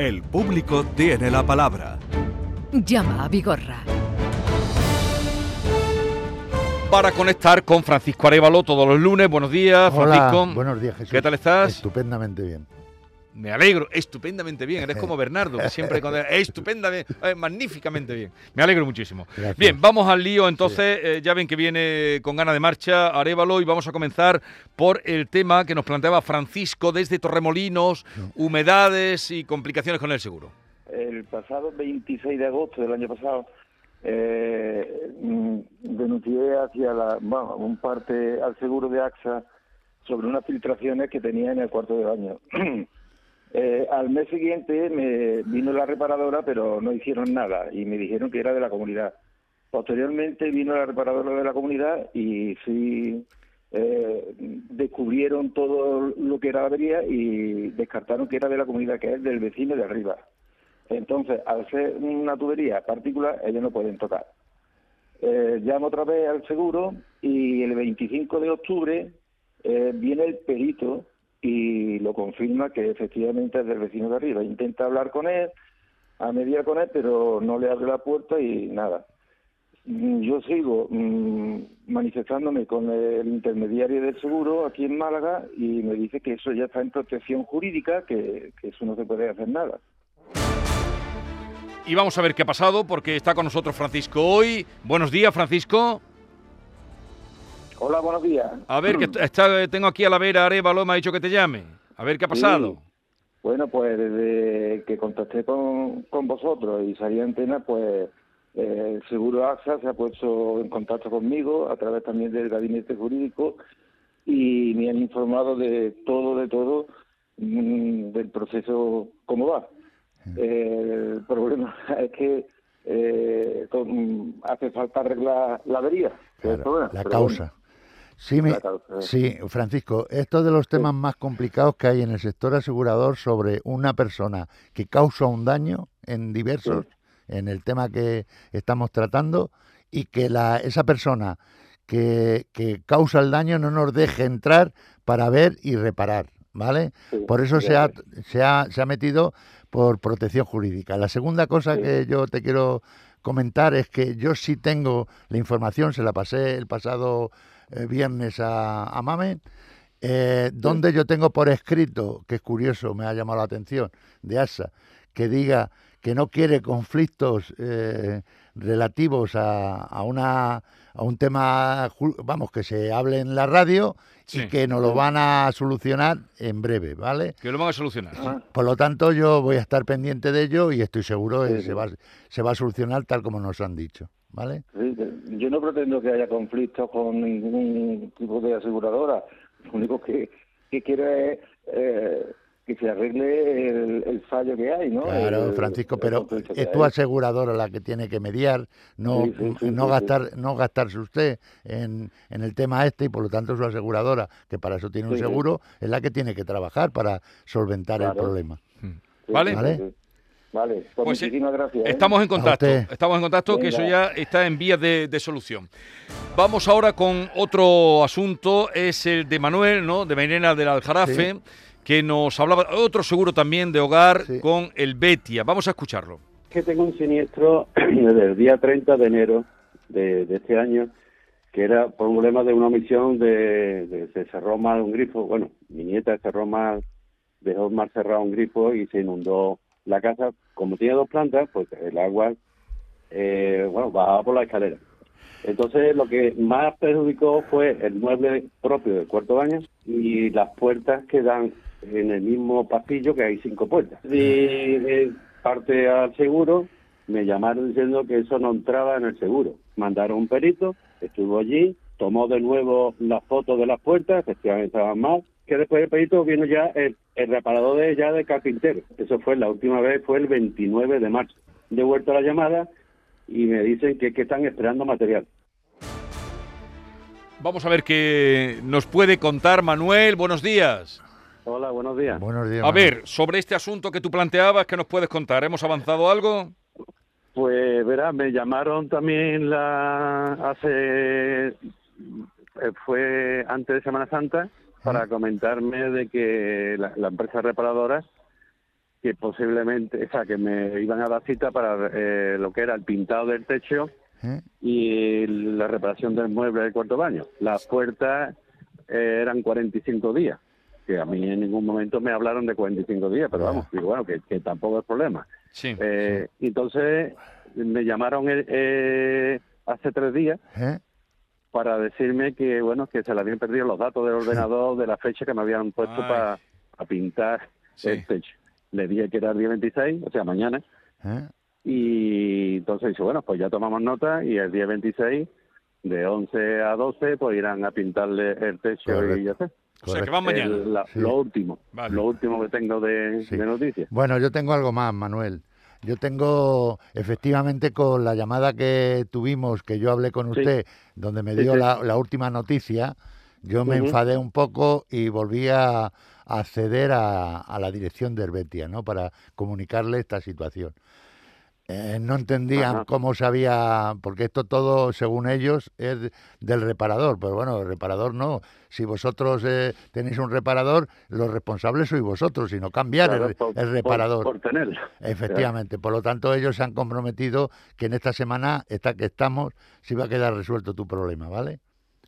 El público tiene la palabra. Llama a Vigorra. Para conectar con Francisco Arevalo todos los lunes. Buenos días, Francisco. Hola, buenos días, Jesús. ¿Qué tal estás? Estupendamente bien. Me alegro, estupendamente bien. Eres como Bernardo, que siempre cuando estupendamente, eh, magníficamente bien. Me alegro muchísimo. Gracias. Bien, vamos al lío entonces. Eh, ya ven que viene con gana de marcha Arevalo y vamos a comenzar por el tema que nos planteaba Francisco desde Torremolinos, humedades y complicaciones con el seguro. El pasado 26 de agosto del año pasado eh, denuncié hacia la, bueno, un parte al seguro de AXA sobre unas filtraciones que tenía en el cuarto de baño. Eh, al mes siguiente me vino la reparadora, pero no hicieron nada y me dijeron que era de la comunidad. Posteriormente vino la reparadora de la comunidad y sí eh, descubrieron todo lo que era la avería y descartaron que era de la comunidad, que es del vecino de arriba. Entonces, al ser una tubería particular, ellos no pueden tocar. Eh, llamo otra vez al seguro y el 25 de octubre eh, viene el perito y lo confirma que efectivamente es del vecino de arriba. Intenta hablar con él, a mediar con él, pero no le abre la puerta y nada. Mm, Yo sigo mm, manifestándome con el intermediario del seguro aquí en Málaga y me dice que eso ya está en protección jurídica, que, que eso no se puede hacer nada. Y vamos a ver qué ha pasado porque está con nosotros Francisco hoy. Buenos días, Francisco. Hola, buenos días. A ver, que está, tengo aquí a la vera Arevalo, me ha dicho que te llame. A ver qué ha pasado. Sí. Bueno, pues desde que contacté con, con vosotros y salí a antena, pues eh, el Seguro AXA se ha puesto en contacto conmigo a través también del gabinete jurídico y me han informado de todo, de todo, mm, del proceso, cómo va. Eh, el problema es que eh, con- hace falta arreglar la avería. que es el Claro, problema. la causa. Sí, Francisco, esto de los temas más complicados que hay en el sector asegurador sobre una persona que causa un daño en diversos, en el tema que estamos tratando, y que la, esa persona que, que causa el daño no nos deje entrar para ver y reparar, ¿vale? Por eso se ha, se, ha, se ha metido por protección jurídica. La segunda cosa que yo te quiero comentar es que yo sí tengo la información, se la pasé el pasado eh, viernes a, a Mame, eh, donde yo tengo por escrito, que es curioso, me ha llamado la atención, de ASA, que diga que no quiere conflictos eh, relativos a, a una a un tema, vamos, que se hable en la radio Sí. y que nos lo van a solucionar en breve, ¿vale? Que lo van a solucionar. Ah, Por lo tanto, yo voy a estar pendiente de ello y estoy seguro que sí. se va, se va a solucionar tal como nos han dicho, ¿vale? Sí, yo no pretendo que haya conflictos con ningún tipo de aseguradora. Lo único que, que quiero es eh, que se arregle el, el fallo que hay, ¿no? Claro, El- Francisco, el pero es tu aseguradora la que tiene que mediar, no, Sí, sí, sí, no sí, gastar, no gastarse usted en, en el tema este y por lo tanto su aseguradora, que para eso tiene un seguro, es la que tiene que trabajar para solventar el problema. Sí, ¿Vale? sí, Vale. Sí. Vale, pues, Pues, eh, muchísimas gracias. ¿eh? Estamos en contacto, estamos en contacto, que eso Venga. ya está en vías de, de solución. Vamos ahora con otro asunto, es el de Manuel, ¿no? De Mairena del Aljarafe, que nos hablaba, otro seguro también de hogar Sí. con el Betia. Vamos a escucharlo. que tengo un siniestro desde el día 30 de enero de, de este año, que era por un problema de una omisión de, de- se cerró mal un grifo. Bueno, mi nieta cerró mal, dejó mal cerrado un grifo y se inundó la casa. Como tiene dos plantas, pues el agua, eh, bueno, bajaba por la escalera. Entonces, lo que más perjudicó fue el mueble propio del cuarto baño y las puertas que dan en el mismo pasillo, que hay cinco puertas. Y eh, parte al seguro, me llamaron diciendo que eso no entraba en el seguro. Mandaron un perito, estuvo allí, tomó de nuevo las fotos de las puertas, efectivamente estaban mal, que después el perito vino ya el, el reparador de ya de carpintero. Eso fue la última vez, fue el 29 de marzo. De vuelta la llamada y me dicen que, que están esperando material. Vamos a ver qué nos puede contar Manuel. Buenos días. Hola, buenos días. Buenos días. A Manuel. ver, sobre este asunto que tú planteabas, ¿qué nos puedes contar? ¿Hemos avanzado algo? Pues verá, me llamaron también la hace eh, fue antes de Semana Santa para comentarme de que la, la empresa reparadora que posiblemente, o sea, que me iban a dar cita para eh, lo que era el pintado del techo ¿eh? y la reparación del mueble del cuarto baño. Las puertas eh, eran 45 días, que a mí en ningún momento me hablaron de 45 días, pero vamos, digo, bueno, que, que tampoco es problema. Sí. Eh, Entonces me llamaron eh, eh, hace tres días ¿eh? Para decirme que, bueno, que se le habían perdido los datos del ordenador de la fecha que me habían puesto para pintar Sí. el techo. Le dije que era el día 26, o sea, mañana, ¿eh? y entonces dice, bueno, pues ya tomamos nota y el día 26, de 11 a 12, pues irán a pintarle el techo Correcto. y ya está. O sea, que van mañana. El- la- Sí. Lo último, Vale. lo último que tengo de, Sí. de noticias. Bueno, yo tengo algo más, Manuel. Yo tengo, efectivamente, con la llamada que tuvimos, que yo hablé con Sí. usted, donde me dio sí. La, la última noticia, yo me enfadé un poco y volví a, a acceder a, a la dirección de Herbetia, ¿no? Para comunicarle esta situación. Eh, no entendían Ajá. cómo sabía, porque esto todo, según ellos, es de- del reparador. Pero bueno, el reparador no. Si vosotros eh, tenéis un reparador, los responsables sois vosotros, sino cambiar Claro, el, por- el por- reparador. Por. Efectivamente, por lo tanto ellos se han comprometido que en esta semana, esta que estamos, sí va a quedar resuelto tu problema, ¿vale?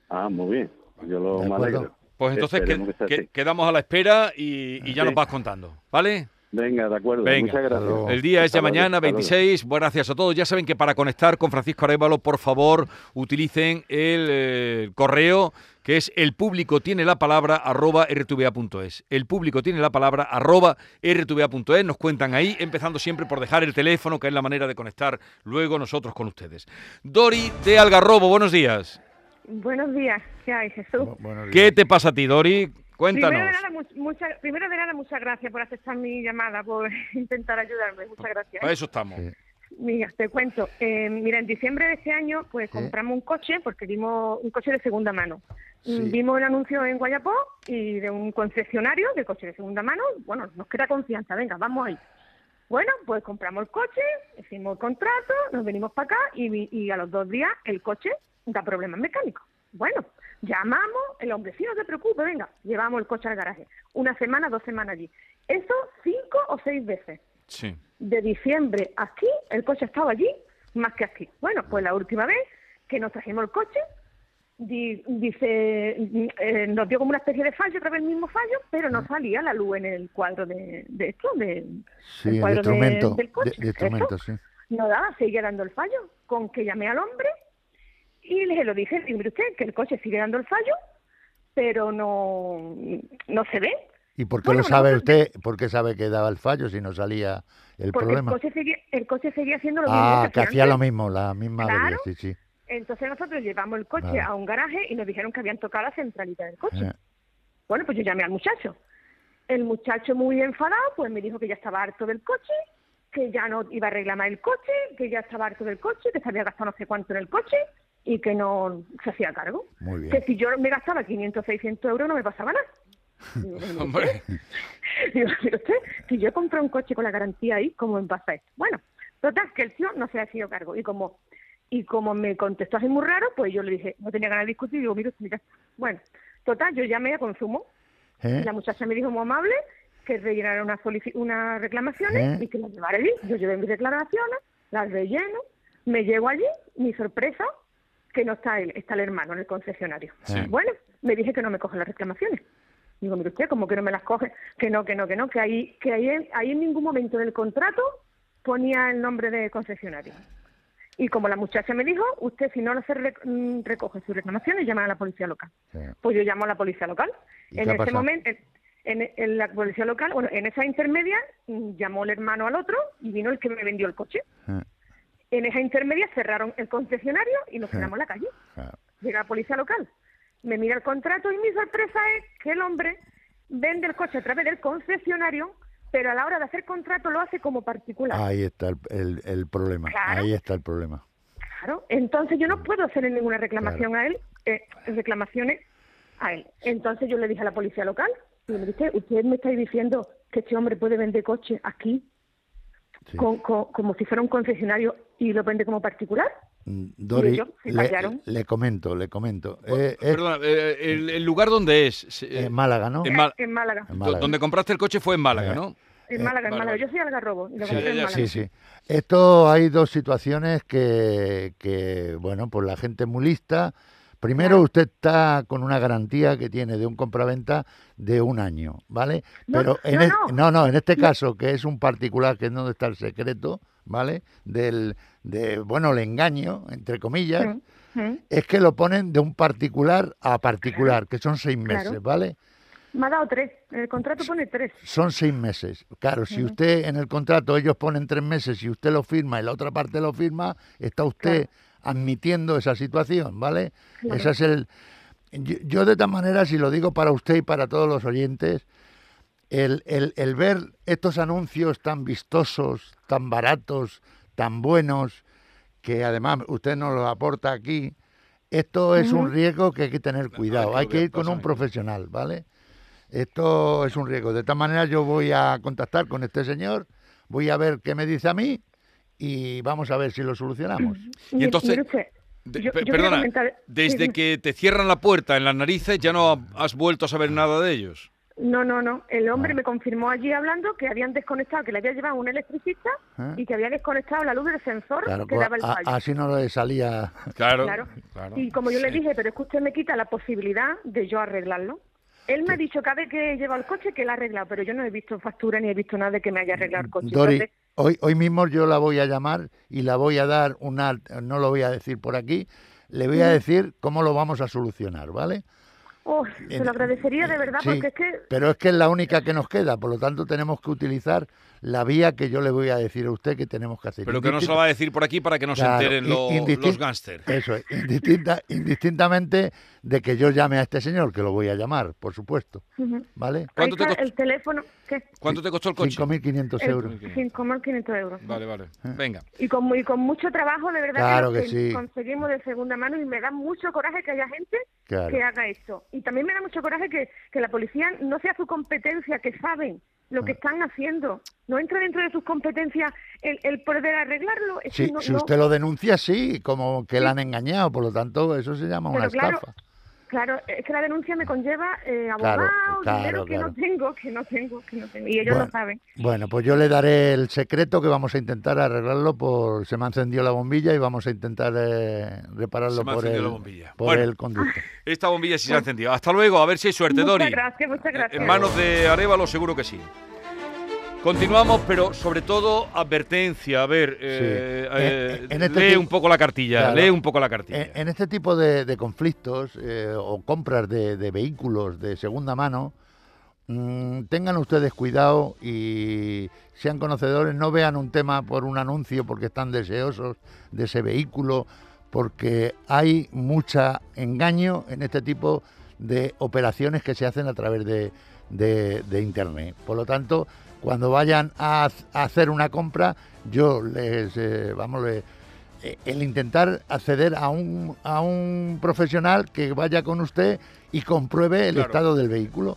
Ah, muy bien. Yo lo De me acuerdo. alegro. Pues entonces que- quedamos a la espera y, y ya Sí. nos vas contando, ¿vale? Venga, de acuerdo. Venga. Muchas gracias. El día es ya mañana, hasta luego. 26. Buenas gracias a todos. Ya saben que para conectar con Francisco Arevalo, por favor, utilicen el eh, correo que es el público tiene la palabra arroba rtva.es. El público tiene la palabra arroba rtva.es. Nos cuentan ahí, empezando siempre por dejar el teléfono, que es la manera de conectar luego nosotros con ustedes. Dori de Algarrobo, buenos días. Buenos días, ¿qué hay, Jesús? Bu- ¿Qué te pasa a ti, Dori? Primero Cuéntanos. de, nada, mu- mucha- primero de nada, muchas gracias por aceptar mi llamada, por intentar ayudarme. Muchas gracias. Para eso estamos. Sí. Mira, te cuento. Eh, mira, en diciembre de este año, pues compramos un coche, porque vimos un coche de segunda mano. Sí. Vimos el anuncio en Guayapó y de un concesionario de coche de segunda mano. Bueno, nos crea confianza, venga, vamos ahí. Bueno, pues compramos el coche, hicimos el contrato, nos venimos para acá y, vi- y a los dos días el coche da problemas mecánicos. Bueno, llamamos, el hombre, sí, no te preocupes, venga, llevamos el coche al garaje. Una semana, dos semanas allí. Eso cinco o seis veces Sí. de diciembre aquí, el coche estaba allí más que aquí. Bueno, pues la última vez que nos trajimos el coche, di- dice, eh, nos dio como una especie de fallo, otra vez el mismo fallo, pero no salía la luz en el cuadro de, de esto, de, Sí, el el cuadro de- instrumento, del coche. de- instrumento, sí. No daba, seguía dando el fallo, con que llamé al hombre y le lo dije, digo, mire usted, que el coche sigue dando el fallo, pero no, no se ve. ¿Y por qué Bueno, lo sabe usted? ¿Por qué sabe que daba el fallo si no salía el Porque problema? el coche seguía, el coche seguía haciendo lo mismo Ah, que hacía antes. lo mismo, la misma Claro. sí, sí. Entonces nosotros llevamos el coche Vale. a un garaje y nos dijeron que habían tocado la centralita del coche. Eh, Bueno, pues yo llamé al muchacho. El muchacho muy enfadado, pues me dijo que ya estaba harto del coche, que ya no iba a reclamar el coche, que ya estaba harto del coche, que se había gastado no sé cuánto en el coche y que no se hacía cargo. Muy bien. Que si yo me gastaba 500, 600 euros no me pasaba nada. Digo, Hombre. Digo, "Mire usted, si yo compré un coche con la garantía ahí, ¿cómo me pasa esto? Bueno, total, que el tío no se ha sido cargo. Y como y como me contestó así muy raro, pues yo le dije, no tenía ganas de discutir, digo, usted, mira. Bueno, total, yo llamé a consumo. ¿eh? La muchacha me dijo muy amable que rellenara unas unas reclamaciones ¿Eh? y que las llevara allí. Yo llevé mis declaraciones, las relleno, me llego allí, mi sorpresa, que no está él, está el hermano en el concesionario. Sí. Bueno, me dije que no me coge las reclamaciones. Digo, mire usted, ¿cómo que no me las coge? Que no, que no, que no, que ahí, que ahí, en- ahí en ningún momento del contrato ponía el nombre de concesionario. Y como la muchacha me dijo, usted si no se re- mm, recoge sus reclamaciones, llama a la policía local. Sí. Pues yo llamo a la policía local. ¿Y En ese pasado? momento, en, en- la policía local, bueno, en esa intermedia, mm, llamó el hermano al otro y vino el que me vendió el coche. Eh, En esa intermedia cerraron el concesionario y nos quedamos en la calle. Llega la policía local, me mira el contrato y mi sorpresa es que el hombre vende el coche a través del concesionario, pero a la hora de hacer contrato lo hace como particular. Ahí está el, el- el problema, Claro. ahí está el problema. Claro, entonces yo no puedo hacer ninguna reclamación a él, eh, reclamaciones a él. Entonces yo le dije a la policía local, y me dice, usted me está diciendo que este hombre puede vender coche aquí Sí. con- con- como si fuera un concesionario y lo vende como particular. Mm, Dori, ellos le, comento, le comento. Eh, es Perdona, eh, el, el lugar donde es. Eh, en Málaga, ¿no? en Málaga. En Málaga. Donde compraste el coche fue en Málaga, Eh, ¿no? En Eh, Málaga, en Málaga. Yo soy algarrobo. y lo Sí, en Málaga. Sí, sí. Esto hay dos situaciones que, que, bueno, pues la gente es muy lista. Primero, usted está con una garantía que tiene de un compraventa de un año, ¿vale? No, Pero en no, es- no. no, no, en este caso, que es un particular, que es donde está el secreto, ¿vale? Del, de, bueno, el engaño, entre comillas, es que lo ponen de un particular a particular, que son seis Claro. meses, ¿vale? Me ha dado tres. El contrato pone tres. Son seis meses. Claro, si usted en el contrato ellos ponen tres meses y usted lo firma y la otra parte lo firma, está usted admitiendo esa situación, ¿vale? Claro. Ese es el. Yo, yo de esta manera, si lo digo para usted y para todos los oyentes, el, el- el ver estos anuncios tan vistosos, tan baratos, tan buenos, que además usted nos los aporta aquí, esto es un riesgo que hay que tener cuidado, que hay que ir con un profesional, ¿vale? Esto es un riesgo. De esta manera yo voy a contactar con este señor, voy a ver qué me dice a mí y vamos a ver si lo solucionamos. Y entonces- De- yo- yo perdona, comentar- desde que te cierran la puerta en las narices ya no has vuelto a saber nada de ellos. No, no, no. El hombre Ah. me confirmó allí hablando que habían desconectado, que le había llevado un electricista Ah. y que había desconectado la luz del sensor Claro, que daba el a- fallo. así no le salía. Claro, Claro. claro. Y como yo le dije, pero es que usted me quita la posibilidad de yo arreglarlo. Él me ha dicho cada vez que lleva el coche que lo ha arreglado, pero yo no he visto factura ni he visto nada de que me haya arreglado el coche. Dori, Entonces, hoy, hoy mismo yo la voy a llamar y la voy a dar una, no lo voy a decir por aquí, le voy a decir cómo lo vamos a solucionar, ¿vale? oh, se lo agradecería de verdad Sí, porque es que Pero es que es la única que nos queda, por lo tanto tenemos que utilizar la vía que yo le voy a decir a usted que tenemos que hacer. Pero que no se lo va a decir por aquí para que no se enteren los gángsters. Eso es, indistinta- indistintamente de que yo llame a este señor, que lo voy a llamar, por supuesto. ¿vale? ¿Cuánto te costó? el teléfono, ¿qué? ¿Cuánto te costó el coche? 5.500 euros. El 5.500 euros. Vale, vale. Venga. Y con, muy- con mucho trabajo, de verdad, Claro que, que sí. conseguimos de segunda mano y me da mucho coraje que haya gente Claro. que haga esto. Y también me da mucho coraje que, que la policía no sea su competencia, que saben lo Ah. que están haciendo. No entra dentro de sus competencias el, el poder arreglarlo. Sí, no- si no- usted lo denuncia, sí, como que la han engañado, por lo tanto, eso se llama una claro, estafa. Claro, es que la denuncia me conlleva eh, Claro, abogados, claro, dinero que claro. no tengo, que no tengo, que no tengo. Y ellos Bueno, lo saben. Bueno, pues yo le daré el secreto que vamos a intentar arreglarlo por... Se me ha encendido la bombilla y vamos a intentar eh, repararlo por, el, la bombilla. por Bueno. el conducto. Esta bombilla sí se ha encendido. Hasta luego, a ver si hay suerte, muchas Dori. gracias, muchas gracias. En manos de Arevalo seguro que sí. Continuamos, pero sobre todo advertencia. A ver, eh, eh, en este lee un poco la cartilla, Claro. lee un poco la cartilla. En, en este tipo de, de conflictos eh, o compras de, de vehículos de segunda mano, mm, tengan ustedes cuidado y sean conocedores, no vean un tema por un anuncio porque están deseosos de ese vehículo, porque hay mucha engaño en este tipo de operaciones que se hacen a través de- de Internet. Por lo tanto, cuando vayan a, ha- a hacer una compra, yo les, eh, vamos, le- eh, el intentar acceder a un, a un profesional que vaya con usted y compruebe el Claro. estado del vehículo.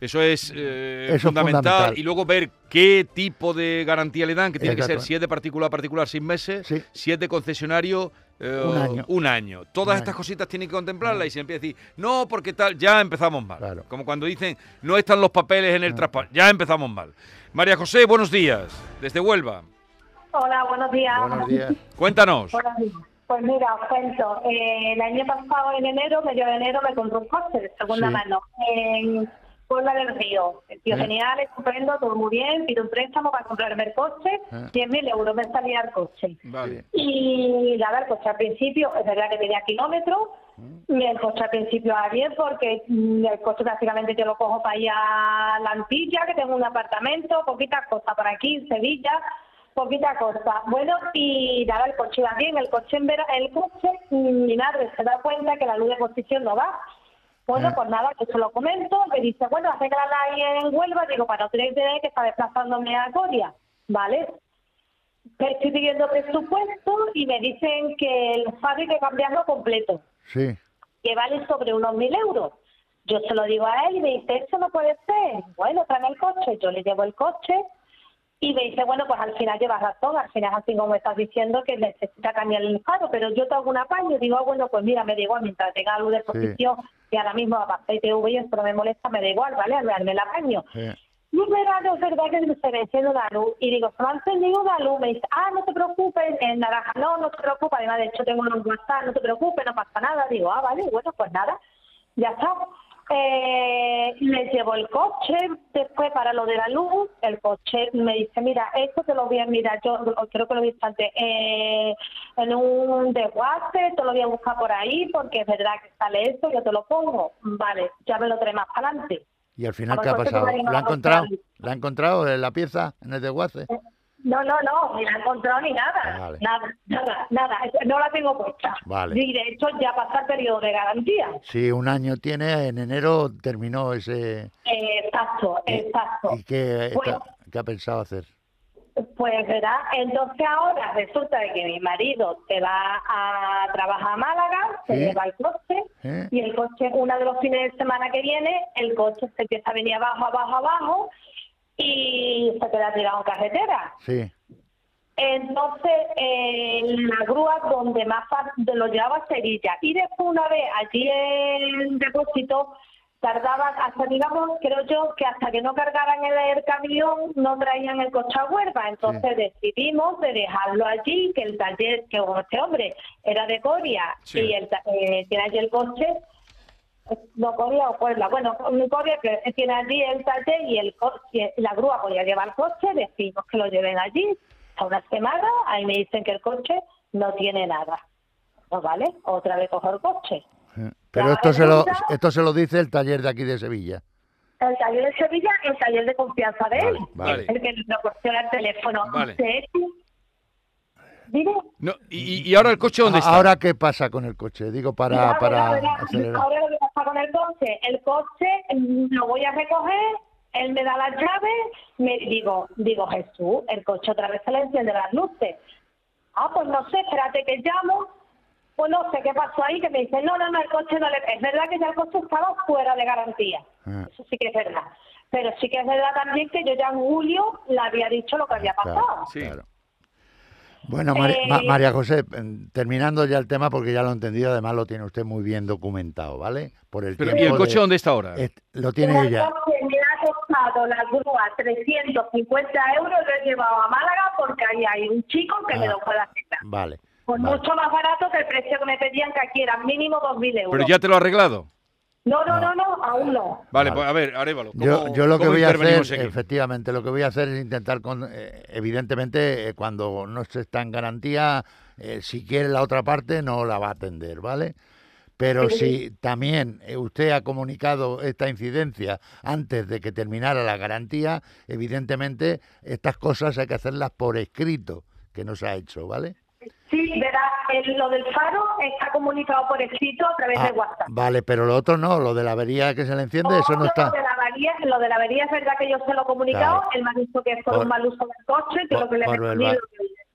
Eso es eh, Eso es fundamental. fundamental. Y luego ver qué tipo de garantía le dan, que tiene que ser si es de particular a particular seis meses, Sí. si es de concesionario eh, Un año. un año. Todas Un estas año. cositas tienen que contemplarlas y se empieza a decir, no, porque tal, ya empezamos mal. Claro. Como cuando dicen, no están los papeles en el traspaso, ya empezamos mal. María José, buenos días, desde Huelva. Hola, buenos días. Buenos días. Cuéntanos. Buenos días. Pues mira, os cuento. Eh, el año pasado, en enero, medio de enero, me compré un coche de segunda Sí. mano en Puebla del Río. El tío Sí. genial, estupendo, todo muy bien. Pido un préstamo para comprarme el coche. Sí. 100.000 euros me salía el coche. Vale. Y nada, el coche al principio, es verdad que tenía kilómetros. Mm. Y el coche al principio va bien porque mm, el coche prácticamente yo lo cojo para ir a la Antilla, que tengo un apartamento, poquita cosa por aquí, en Sevilla, poquita cosa. Bueno, y nada, el coche va bien, el coche en vera, el coche, mm, mi madre se da cuenta que la luz de posición no va. Bueno, Ah. pues nada, yo se lo comento, me dice, bueno, arréglala ahí en Huelva, digo, para no tener que tener que estar desplazándome a Coria, ¿vale? Estoy pidiendo presupuesto y me dicen que el FAB hay que cambiarlo completo, Sí. que vale sobre unos mil euros. Yo se lo digo a él y me dice, eso no puede ser. Bueno, tráeme el coche. Yo le llevo el coche y me dice, bueno, pues al final llevas razón, al final así como me estás diciendo que necesita cambiar el faro, pero yo te hago un apaño. Digo, ah, bueno, pues mira, me igual, mientras tenga luz de posición, ahora mismo a ITV y esto no me molesta, me da igual, ¿vale? Al el apaño. sí. no verano es verdad que se me enciende la luz. Y digo, se me ha encendido la luz. Me dice, ah, no te preocupes, en naranja, no, no te preocupes. Además, de hecho, tengo unos WhatsApp, no te preocupes, no pasa nada. Digo, ah, vale, bueno, pues nada, ya está. Eh, le llevo el coche después para lo de la luz. El coche me dice, mira, esto te lo voy a mirar, yo creo que lo visto antes, eh, en un desguace, te lo voy a buscar por ahí porque es verdad que sale esto, yo te lo pongo. Vale, ya me lo trae más para adelante. ¿Y al final qué ha pasado? ¿La ha encontrado? ¿La ha encontrado en la pieza, en el desguace? No, no, no, ni la he encontrado ni nada. Vale. Nada, nada, nada. No la tengo puesta. Vale. Y de hecho ya pasa el periodo de garantía. Sí, un año tiene, en enero terminó ese... Exacto, ¿Y- exacto. ¿Y qué, Pues- está- qué ha pensado hacer? Pues verdad, entonces ahora resulta de que mi marido se va a trabajar a Málaga, se lleva el coche ¿Eh? y el coche, uno de los fines de semana que viene, el coche se empieza a venir abajo, abajo, abajo y se queda tirado en carretera. Sí, Entonces, eh, la grúa donde más lo llevaba a Sevilla. Y después, una vez allí en depósito, tardaban hasta, digamos, creo yo, que hasta que no cargaran el, el camión, no traían el coche a Huelva. Entonces decidimos de dejarlo allí, que el taller, que este hombre era de Coria Sí. y eh, tiene allí el coche, Coria o Puebla. Bueno, en Coria que tiene allí el taller y el coche, la grúa podía llevar el coche, decimos que lo lleven allí a una semana, ahí me dicen que el coche no tiene nada. Pues vale, otra vez cojo el coche. ¿eh? Pero esto se, lo, esto se lo dice el taller de aquí de Sevilla. El taller de Sevilla, el taller de confianza de él, Vale, vale. el que nos proporciona el teléfono. Vale. De hecho, No, y, y- ahora el coche dónde está? Ahora, ¿qué pasa con el coche? Digo, para, Mira, para acelerar. Ahora lo que pasa con el coche, el coche mm, lo voy a recoger, él me da las llaves, me digo, digo Jesús, el coche otra vez se le enciende las luces. Ah, pues no sé, espérate que llamo. Pues no sé qué pasó ahí, que me dice, no, no, no, el coche no le... Es verdad que ya el coche estaba fuera de garantía. Ah. Eso sí que es verdad. Pero sí que es verdad también que yo ya en julio le había dicho lo que había pasado. Claro, Sí. claro. Bueno, Mari- Ma- Eh, María José, terminando ya el tema, porque ya lo he entendido, además lo tiene usted muy bien documentado, ¿vale? Por el Pero, ¿Y el coche de- dónde está ahora? est- lo tiene coche me ha costado la grúa 350 euros, lo he llevado a Málaga porque ahí hay un chico que me Ah. lo puede arreglar. Vale. Por vale. mucho más barato que el precio que me pedían, que aquí era mínimo 2.000 euros. Pero ya te lo ha arreglado. No, no, no, no, aún no. Vale, Vale. pues a ver, Arévalo. Yo, yo lo que voy a hacer, aquí? efectivamente, lo que voy a hacer es intentar, con, eh, evidentemente, eh, cuando no se está en garantía, eh, si quiere la otra parte, no la va a atender, ¿vale? Pero si también usted ha comunicado esta incidencia antes de que terminara la garantía, evidentemente estas cosas hay que hacerlas por escrito, que no se ha hecho, ¿vale? Sí, verá, el- lo del faro está comunicado por escrito a través Ah, de WhatsApp. vale, pero lo otro no, lo de la avería que se le enciende, eso no Lo está. de la avería, lo de la avería es verdad que yo se lo he comunicado, Claro. él me ha dicho que es por, Por- un mal uso del coche, que por- lo que le he respondido. va-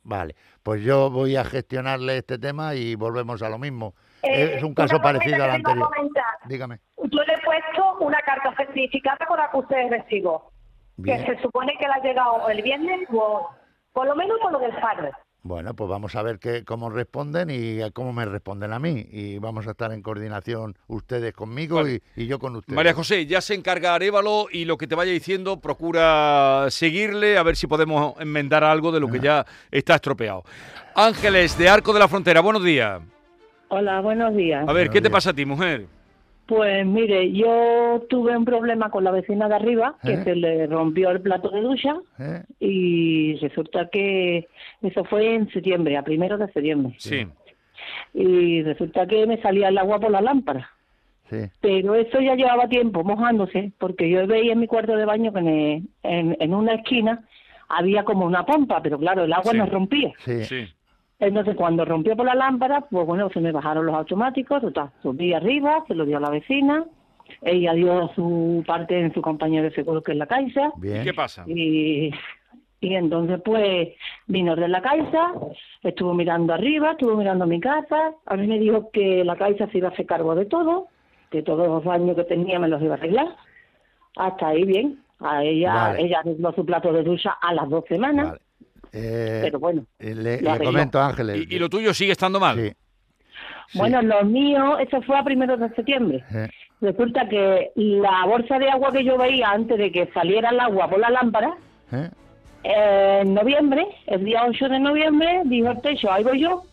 Vale, pues yo voy a gestionarle este tema y volvemos a lo mismo. Eh, es un caso parecido que al anterior. comentar. Dígame. Yo le he puesto una carta certificada con acuse de recibo, Bien. que se supone que le ha llegado el viernes o por lo menos con lo del faro. Bueno, pues vamos a ver qué, cómo responden y a cómo me responden a mí. Y vamos a estar en coordinación ustedes conmigo Vale. y, y yo con ustedes. María José, ya se encarga Arévalo y lo que te vaya diciendo, procura seguirle a ver si podemos enmendar algo de lo que ya está estropeado. Ángeles, de Arco de la Frontera, buenos días. Hola, buenos días. A ver, Buenos ¿qué te pasa a ti, mujer? Pues mire, yo tuve un problema con la vecina de arriba, que ¿Eh? se le rompió el plato de ducha ¿Eh? y resulta que eso fue en septiembre, a primero de septiembre. Sí. Y resulta que me salía el agua por la lámpara. Sí. Pero eso ya llevaba tiempo mojándose, porque yo veía en mi cuarto de baño que en, en, en una esquina había como una pompa, pero claro, el agua Sí. no rompía. Sí. Entonces, cuando rompió por la lámpara, pues bueno, se me bajaron los automáticos, total, subí arriba, se lo dio a la vecina, ella dio su parte en su compañero de seguro que es la Caixa, ¿Y qué pasa? y, y entonces pues vino de la Caixa, estuvo mirando arriba, estuvo mirando mi casa, a mí me dijo que la Caixa se iba a hacer cargo de todo, que todos los daños que tenía me los iba a arreglar, hasta ahí bien, a ella, Vale. ella arregló su plato de ducha a las dos semanas, Vale. Eh, pero bueno. eh, le, le comento, Ángeles. ¿Y, y lo tuyo sigue estando mal? Sí. Sí. Bueno, lo mío, eso fue a primeros de septiembre. Eh, Resulta que la bolsa de agua que yo veía antes de que saliera el agua por la lámpara, en noviembre, el día 8 de noviembre, dijo el techo, ahí voy yo,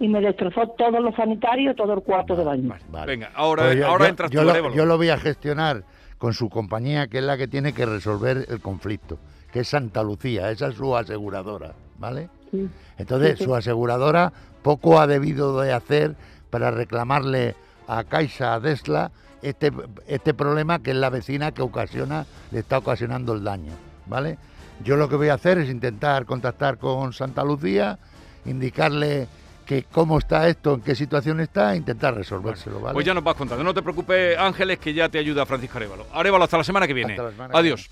y me destrozó todos los sanitarios, todo el cuarto de baño. Vale. Venga, ahora, Pues yo- ahora yo- entras yo tú, lo, yo lo voy a gestionar con su compañía, que es la que tiene que resolver el conflicto, que es Santa Lucía, esa es su aseguradora, ¿vale? Sí. Entonces, Sí, sí. su aseguradora poco ha debido de hacer para reclamarle a Caixa Desla este, este problema que es la vecina que ocasiona, le está ocasionando el daño, ¿vale? Yo lo que voy a hacer es intentar contactar con Santa Lucía, indicarle que cómo está esto, en qué situación está, e intentar resolvérselo, ¿vale? Pues ya nos vas contando. No te preocupes, Ángeles, que ya te ayuda Francisco Arevalo. Arevalo, hasta la semana que viene. Hasta la semana que Adiós.